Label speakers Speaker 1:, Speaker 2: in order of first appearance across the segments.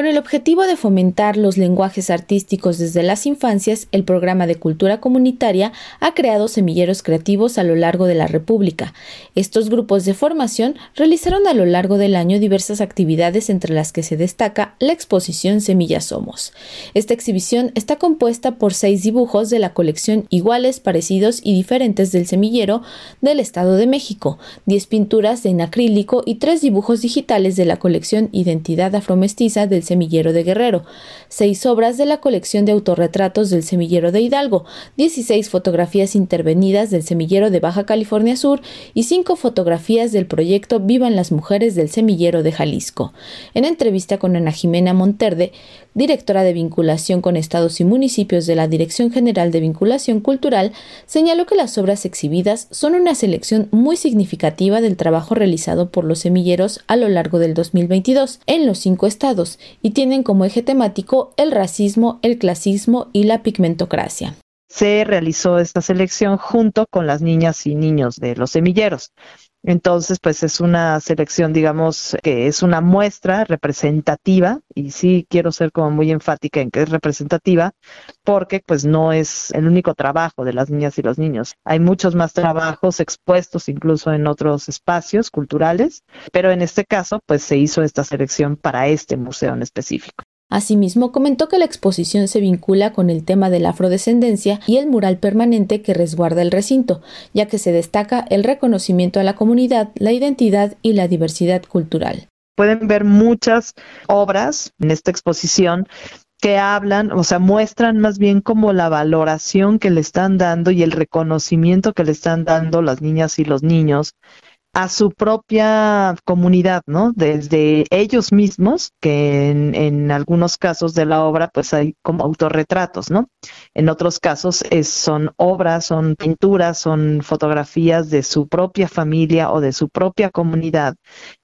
Speaker 1: Con el objetivo de fomentar los lenguajes artísticos desde las infancias, el programa de cultura comunitaria ha creado semilleros creativos a lo largo de la República. Estos grupos de formación realizaron a lo largo del año diversas actividades entre las que se destaca la exposición Semillas Somos. Esta exhibición está compuesta por seis dibujos de la colección Iguales, Parecidos y Diferentes del Semillero del Estado de México, diez pinturas en acrílico y tres dibujos digitales de la colección Identidad Afromestiza del Semillero de Guerrero, seis obras de la colección de autorretratos del Semillero de Hidalgo, 16 fotografías intervenidas del Semillero de Baja California Sur y cinco fotografías del proyecto Vivan las Mujeres del Semillero de Jalisco. En entrevista con Ana Jimena Monterde, directora de vinculación con estados y municipios de la Dirección General de Vinculación Cultural, señaló que las obras exhibidas son una selección muy significativa del trabajo realizado por los semilleros a lo largo del 2022 en los cinco estados y tienen como eje temático el racismo, el clasismo y la pigmentocracia
Speaker 2: se realizó esta selección junto con las niñas y niños de los semilleros. Entonces, pues es una selección, digamos, que es una muestra representativa y sí quiero ser como muy enfática en que es representativa porque pues no es el único trabajo de las niñas y los niños. Hay muchos más trabajos expuestos incluso en otros espacios culturales, pero en este caso pues se hizo esta selección para este museo en específico.
Speaker 1: Asimismo, comentó que la exposición se vincula con el tema de la afrodescendencia y el mural permanente que resguarda el recinto, ya que se destaca el reconocimiento a la comunidad, la identidad y la diversidad cultural.
Speaker 2: Pueden ver muchas obras en esta exposición que hablan, o sea, muestran más bien como la valoración que le están dando y el reconocimiento que le están dando las niñas y los niños a su propia comunidad, ¿no? Desde ellos mismos, que en, algunos casos de la obra, pues hay como autorretratos, ¿no? En otros casos son obras, son pinturas, son fotografías de su propia familia o de su propia comunidad,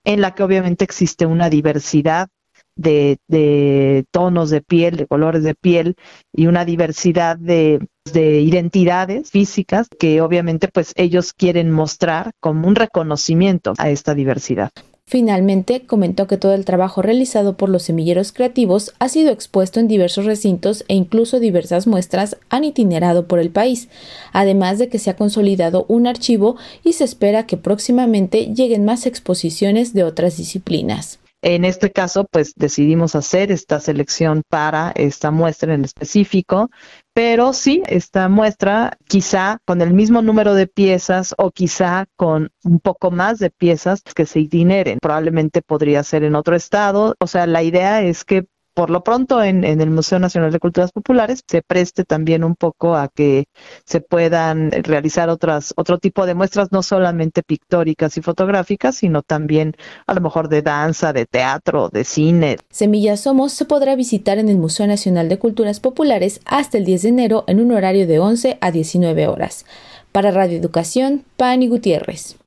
Speaker 2: en la que obviamente existe una diversidad de, de, tonos de piel, de colores de piel y una diversidad de, de, identidades físicas que obviamente pues ellos quieren mostrar como un reconocimiento a esta diversidad.
Speaker 1: Finalmente, comentó que todo el trabajo realizado por los semilleros creativos ha sido expuesto en diversos recintos e incluso diversas muestras han itinerado por el país, además de que se ha consolidado un archivo y se espera que próximamente lleguen más exposiciones de otras disciplinas.
Speaker 2: En este caso, pues decidimos hacer esta selección para esta muestra en específico, pero sí, esta muestra quizá con el mismo número de piezas o quizá con un poco más de piezas que se itineren. Probablemente podría ser en otro estado. O sea, la idea es que por lo pronto en, el Museo Nacional de Culturas Populares se preste también un poco a que se puedan realizar otras, otro tipo de muestras, no solamente pictóricas y fotográficas, sino también a lo mejor de danza, de teatro, de cine.
Speaker 1: Semillas Somos se podrá visitar en el Museo Nacional de Culturas Populares hasta el 10 de enero en un horario de 11 a 19 horas. Para Radio Educación, Pani Gutiérrez.